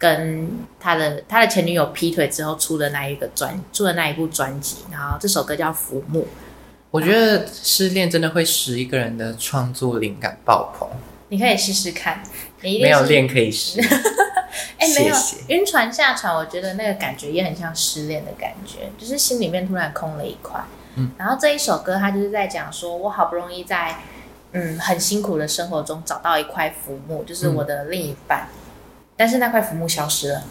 跟他的他的前女友劈腿之后出的那一个专出的那一部专辑，然后这首歌叫《浮木》。我觉得失恋真的会使一个人的创作灵感爆棚。你可以试试看，你没有练可以试。哎、欸，没有晕船下船，我觉得那个感觉也很像失恋的感觉，就是心里面突然空了一块。嗯，然后这一首歌，它就是在讲说，我好不容易在嗯很辛苦的生活中找到一块浮木，就是我的另一半。嗯但是那块浮木消失了，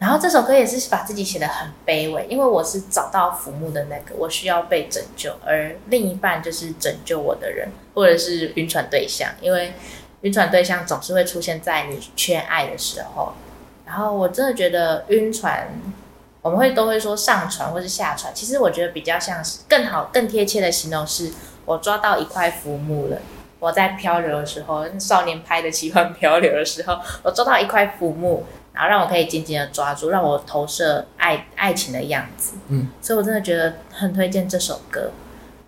然后这首歌也是把自己写得很卑微，因为我是找到浮木的那个，我需要被拯救，而另一半就是拯救我的人，或者是晕船对象，因为晕船对象总是会出现在你缺爱的时候。然后我真的觉得晕船，我们会都会说上船或是下船，其实我觉得比较像是更好、更贴切的形容是，我抓到一块浮木了。我在漂流的时候，少年拍的奇幻漂流的时候，我抓到一块浮木，然后让我可以紧紧的抓住，让我投射爱爱情的样子。嗯，所以我真的觉得很推荐这首歌。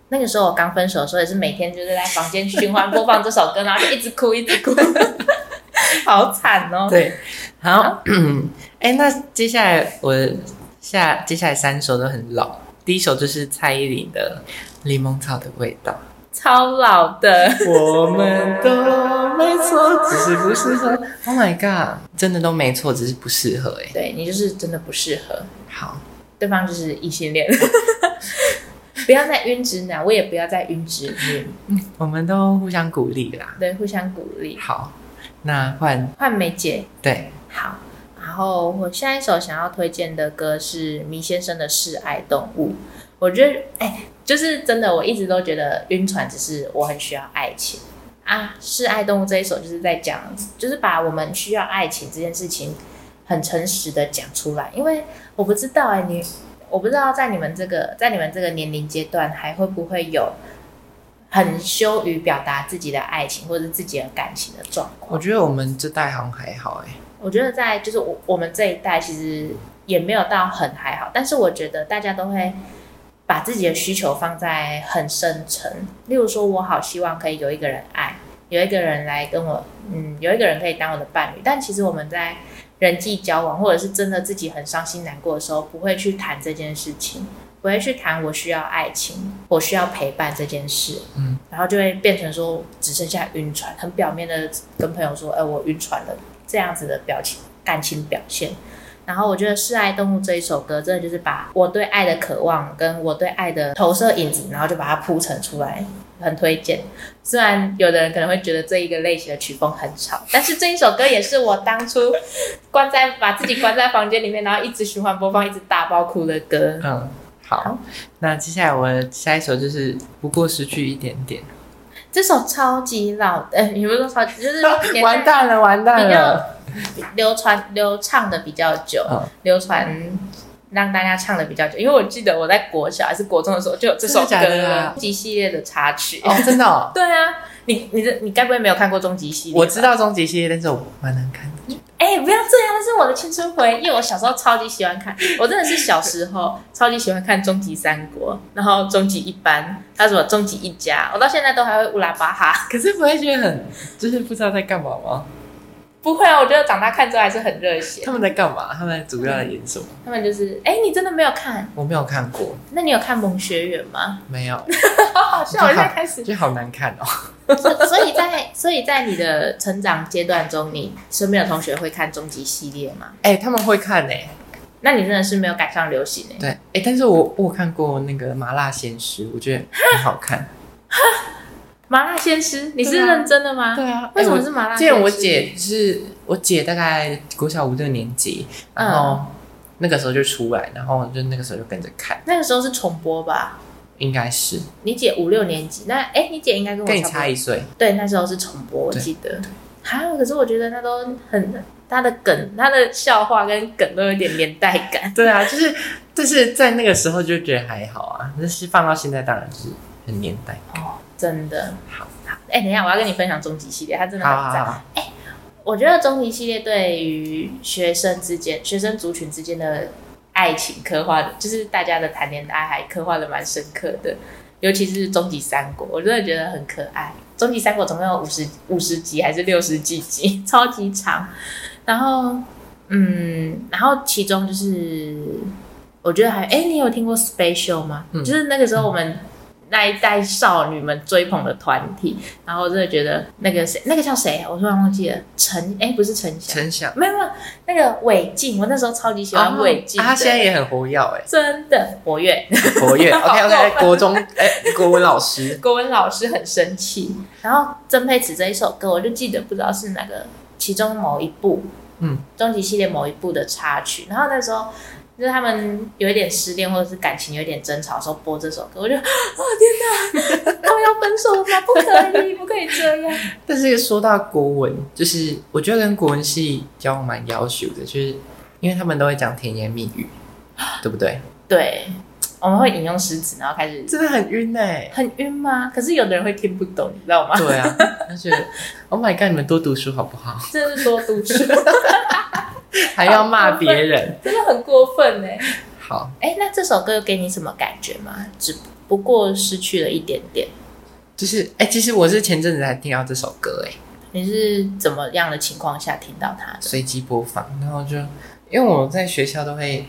那个时候我刚分手的时候，也是每天就是在房间循环播放这首歌，然后就一直哭，一直哭，好惨哦。对，好，哎好，那接下来我下接下来三首都很老，第一首就是蔡依林的《柠檬草的味道》。超老的，我们都没错，只是不适合。Oh my god，真的都没错，只是不适合哎。对，你就是真的不适合。好，对方就是异性恋，不要再晕直男，我也不要再晕直女。我们都互相鼓励啦。对，互相鼓励。好，那换换梅姐。对，好。然后我下一首想要推荐的歌是迷先生的《示爱动物》。我觉得，哎、欸。就是真的，我一直都觉得晕船只是我很需要爱情啊。是爱动物这一首就是在讲，就是把我们需要爱情这件事情很诚实的讲出来。因为我不知道哎、欸，你我不知道在你们这个在你们这个年龄阶段还会不会有很羞于表达自己的爱情或者自己的感情的状况。我觉得我们这代好像还好哎、欸。我觉得在就是我我们这一代其实也没有到很还好，但是我觉得大家都会把自己的需求放在很深层。例如说，我好希望可以有一个人爱，有一个人来跟我，嗯，有一个人可以当我的伴侣。但其实我们在人际交往或者是真的自己很伤心难过的时候，不会去谈这件事情，不会去谈我需要爱情，我需要陪伴这件事。嗯，然后就会变成说只剩下晕船，很表面的跟朋友说，哎，我晕船了。这样子的表情、感情表现，然后我觉得《示爱动物》这一首歌，真的就是把我对爱的渴望跟我对爱的投射影子，然后就把它铺陈出来，很推荐。虽然有的人可能会觉得这一个类型的曲风很吵，但是这一首歌也是我当初关在把自己关在房间里面，然后一直循环播放，一直大爆哭的歌。嗯，好。好，那接下来我下一首就是《不过失去一点点》。这首超级老的，欸、你不是说超级，就是 完蛋了，完蛋了，流传流唱的比较久，嗯、流传让大家唱的比较久。因为我记得我在国小还是国中的时候就有这首歌，啊极系列的插曲。哦，真的、哦，对啊，你你这你该不会没有看过终极系列？我知道终极系列，但是我蛮难看的。哎、欸，不要这样，那是我的青春回忆。因为我小时候超级喜欢看，我真的是小时候超级喜欢看《终极三国》，然后《终极一班》，还有什么《终极一家》，我到现在都还会乌拉巴哈。可是不会觉得很，就是不知道在干嘛吗？不会啊，我觉得长大看之后还是很热血。他们在干嘛？他们主要在演什么？他们就是……哎、欸，你真的没有看？我没有看过。那你有看《萌学园》吗？没有。好 好笑，我现在开始就好难看哦。所以在所以在你的成长阶段中，你身边的同学会看终极系列吗？哎、欸，他们会看呢、欸。那你真的是没有赶上流行哎、欸。对，哎、欸，但是我我看过那个《麻辣鲜师》，我觉得很好看。麻辣鲜师，你是认真的吗？对啊。为什么是麻辣鲜师？记得我姐是我姐，大概国小五六年级，然后那个时候就出来，然后就那个时候就跟着看。那个时候是重播吧？应该是。你姐五六年级，那哎，你姐应该跟我跟你差一岁。对，那时候是重播，我记得。还有，可是我觉得那都很，他的梗，他的笑话跟梗都有点年代感。对啊，就是就是在那个时候就觉得还好啊，但是放到现在当然是很年代感。哦真的好，好，哎、欸，等一下，我要跟你分享终极系列，它真的很赞。哎、欸，我觉得终极系列对于学生之间、学生族群之间的爱情刻画的，就是大家的谈恋爱还刻画的蛮深刻的，尤其是终极三国，我真的觉得很可爱。终极三国总共有五十五十集还是六十几集，超级长。然后，嗯，然后其中就是我觉得还，哎、欸，你有听过 Special 吗？嗯、就是那个时候我们。嗯那一代少女们追捧的团体，然后我真的觉得那个谁，那个叫谁？我突然忘记了。陈哎，不是陈翔，陈翔没有没有，那个韦静，我那时候超级喜欢韦静，他现在也很活跃哎，真的活跃活跃。OK OK，国中哎，国文老师，国文老师很生气。然后曾沛慈这一首歌，我就记得不知道是哪个其中某一部，嗯，终极系列某一部的插曲。然后那时候。就是他们有一点失恋，或者是感情有一点争吵的时候播这首歌，我就啊 天哪，他们要分手了吗？不可以，不可以这样。但是说到国文，就是我觉得跟国文系交往蛮要求的，就是因为他们都会讲甜言蜜语，对不对？对，我们会引用诗词，然后开始真的很晕哎，很晕吗？可是有的人会听不懂，你知道吗？对啊，而且 Oh my God，你们多读书好不好？真的是多读书。还要骂别人，真的很过分呢！好，哎、欸，那这首歌给你什么感觉吗？只不过失去了一点点，就是哎、欸，其实我是前阵子才听到这首歌哎。你是怎么样的情况下听到它的？随机播放，然后就因为我在学校都会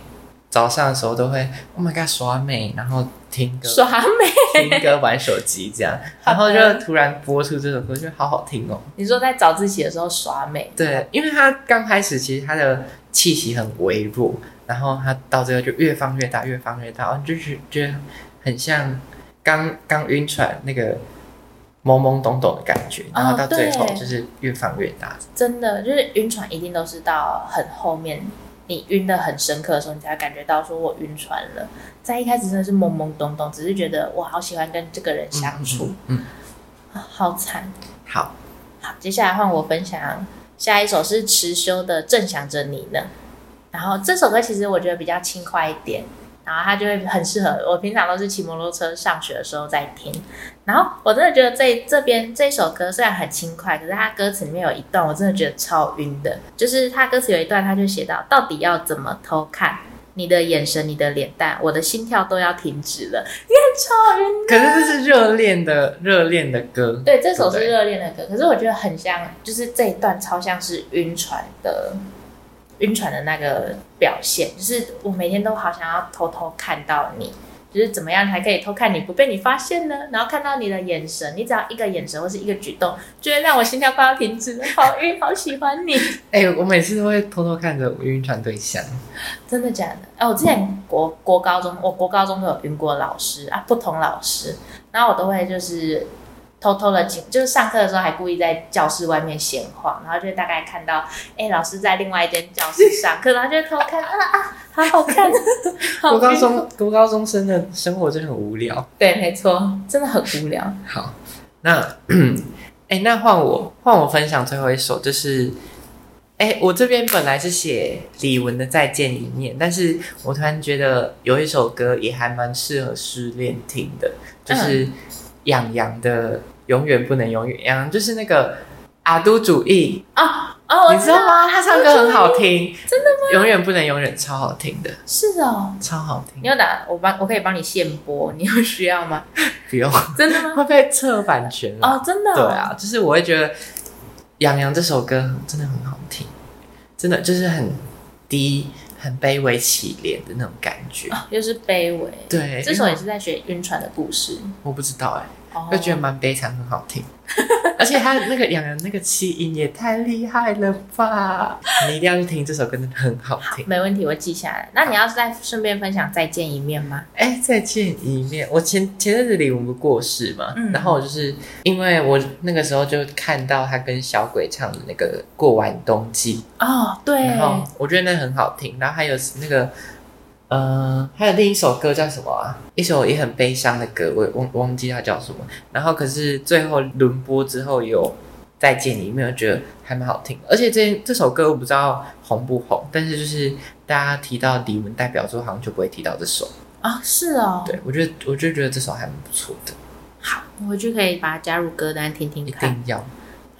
早上的时候都会，Oh my God，耍美，然后听歌，耍美，听歌玩手机这样，然后就突然播出这首歌，就好好听哦。你说在早自习的时候耍美？对，因为他刚开始其实他的气息很微弱，然后他到最后就越放越大，越放越大，就是觉得很像刚刚晕船那个懵懵懂懂的感觉，然后到最后就是越放越大。真的，就是晕船一定都是到很后面。你晕的很深刻的时候，你才感觉到说我晕船了。在一开始真的是懵懵懂懂，只是觉得我好喜欢跟这个人相处。嗯，嗯，嗯，好惨。好，好，接下来换我分享下一首是池修的《正想着你呢》。然后这首歌其实我觉得比较轻快一点，然后它就会很适合我平常都是骑摩托车上学的时候在听。然后我真的觉得这这边这首歌虽然很轻快，可是它歌词里面有一段我真的觉得超晕的，就是它歌词有一段他就写到：到底要怎么偷看你的眼神、你的脸蛋，我的心跳都要停止了，你很超晕。可是这是热恋的热恋的歌，对，这首是热恋的歌，可是我觉得很像，就是这一段超像是晕船的。晕船的那个表现，就是我每天都好想要偷偷看到你，就是怎么样才可以偷看你不被你发现呢？然后看到你的眼神，你只要一个眼神或是一个举动，就会让我心跳快要停止了。好晕，好喜欢你。哎、欸，我每次都会偷偷看着晕船对象。真的假的？哎、欸，我之前国国高中，我国高中都有晕过老师啊，不同老师，然后我都会就是。偷偷的进，就是上课的时候还故意在教室外面闲晃，然后就大概看到，哎、欸，老师在另外一间教室上课，然后就偷看啊啊，好 好看。国高中国高中生的生活真的很无聊。对，没错，真的很无聊。好，那，哎、欸，那换我换我分享最后一首，就是，哎、欸，我这边本来是写李玟的《再见一面》，但是我突然觉得有一首歌也还蛮适合失恋听的，就是。嗯杨洋的永远不能永远，杨洋就是那个阿都主义啊哦，你知道吗？他唱歌很好听，真的吗？永远不能永远，超好听的，是哦，超好听。你要打我帮，我可以帮你现播，你有需要吗？不用，真的吗？会被撤版权哦，真的。对啊，就是我会觉得杨洋这首歌真的很好听，真的就是很低。很卑微乞怜的那种感觉，哦、又是卑微。对，这首也是在学晕船的故事。我不知道哎、欸，我、哦、觉得蛮悲惨，很好听。而且他那个杨洋那个气音也太厉害了吧！你一定要去听这首歌，真的很好听。好，没问题，我记下来。那你要再顺便分享《再见一面》吗？哎、欸，《再见一面》，我前前阵子李玟不过世嘛，嗯、然后我就是因为我那个时候就看到他跟小鬼唱的那个《过完冬季》哦，对，然后我觉得那很好听。然后还有那个。呃，还有另一首歌叫什么啊？一首也很悲伤的歌，我忘忘记它叫什么。然后可是最后轮播之后有再见你，没有觉得还蛮好听。而且这这首歌我不知道红不红，但是就是大家提到李玟代表作，好像就不会提到这首啊。是哦，对，我觉得我就觉得这首还蛮不错的。好，我就可以把它加入歌单听听看。一定要。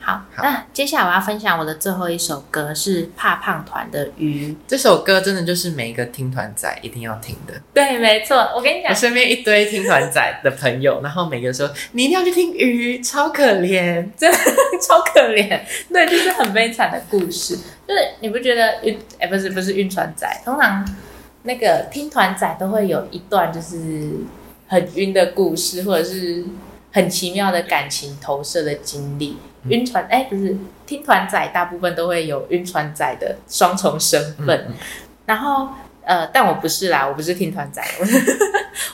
好，好，那接下来我要分享我的最后一首歌是怕胖团的《鱼》。这首歌真的就是每一个听团仔一定要听的。对，没错。我跟你讲，我身边一堆听团仔的朋友，然后每个说你一定要去听《鱼》，超可怜，真的 超可怜。对，就是很悲惨的故事。就是你不觉得晕？哎、欸，不是，不是晕船仔。通常那个听团仔都会有一段就是很晕的故事，或者是很奇妙的感情投射的经历。晕船哎、欸，不是听团仔，大部分都会有晕船仔的双重身份。然后呃，但我不是啦，我不是听团仔，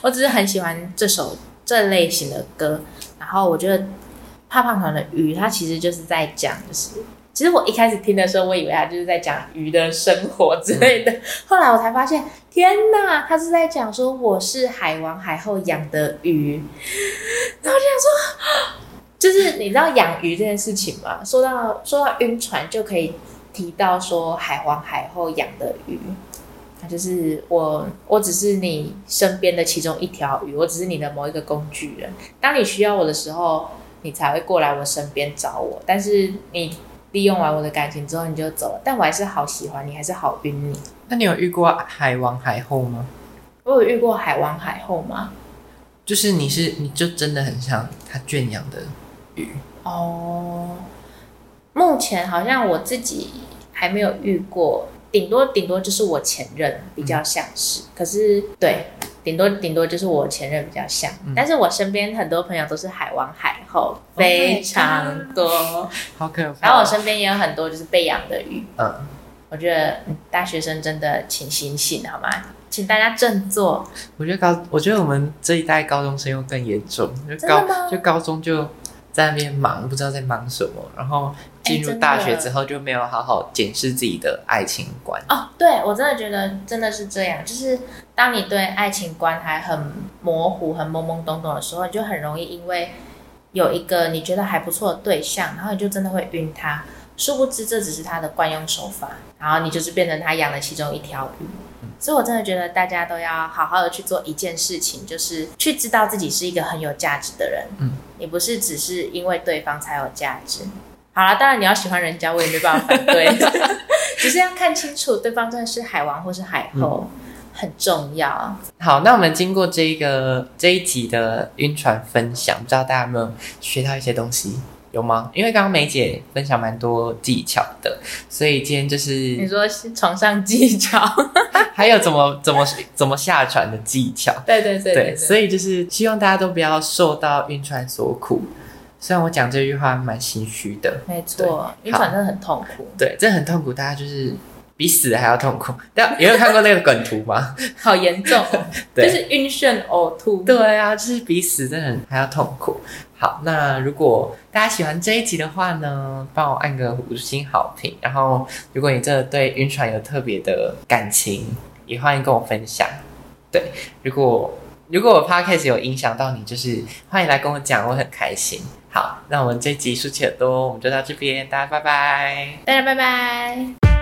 我 只是很喜欢这首这类型的歌。然后我觉得怕胖团的鱼，它其实就是在讲，就是其实我一开始听的时候，我以为它就是在讲鱼的生活之类的。嗯、后来我才发现，天哪，他是在讲说我是海王海后养的鱼。然后我就想说。就是你知道养鱼这件事情吗？说到说到晕船，就可以提到说海王海后养的鱼，那就是我，我只是你身边的其中一条鱼，我只是你的某一个工具人。当你需要我的时候，你才会过来我身边找我。但是你利用完我的感情之后，你就走了。但我还是好喜欢你，还是好晕你。那你有遇过海王海后吗？我有遇过海王海后吗？就是你是，你就真的很像他圈养的。哦，目前好像我自己还没有遇过，顶多顶多就是我前任比较像是，嗯、可是对，顶多顶多就是我前任比较像，嗯、但是我身边很多朋友都是海王海后，非常多，哦、好可怕。然后我身边也有很多就是被养的鱼，嗯，我觉得大学生真的请醒醒好吗？请大家振作。我觉得高，我觉得我们这一代高中生又更严重，就高就高中就。在那边忙，不知道在忙什么，然后进入大学之后就没有好好检视自己的爱情观。哦，对，我真的觉得真的是这样，就是当你对爱情观还很模糊、很懵懵懂懂的时候，你就很容易因为有一个你觉得还不错的对象，然后你就真的会晕他。殊不知这只是他的惯用手法，然后你就是变成他养的其中一条鱼。嗯、所以，我真的觉得大家都要好好的去做一件事情，就是去知道自己是一个很有价值的人。嗯，你不是只是因为对方才有价值。好了，当然你要喜欢人家，我也没办法反对，只是要看清楚对方真的是海王或是海后，嗯、很重要。好，那我们经过这一个这一集的晕船分享，不知道大家有没有学到一些东西？有吗？因为刚刚梅姐分享蛮多技巧的，所以今天就是你说床上技巧，还有怎么怎么怎么下船的技巧。对对对对，对，对，所以就是希望大家都不要受到晕船所苦。虽然我讲这句话蛮心虚的，没错，晕船真的很痛苦。对，真的很痛苦，大家就是。比死还要痛苦，但 有没有看过那个梗图吗？好严重，对就是晕眩呕吐。对啊，就是比死真的很还要痛苦。好，那如果大家喜欢这一集的话呢，帮我按个五星好评。然后，如果你真的对晕船有特别的感情，也欢迎跟我分享。对，如果如果我 podcast 有影响到你，就是欢迎来跟我讲，我很开心。好，那我们这集竖起耳朵，我们就到这边，大家拜拜，大家拜拜。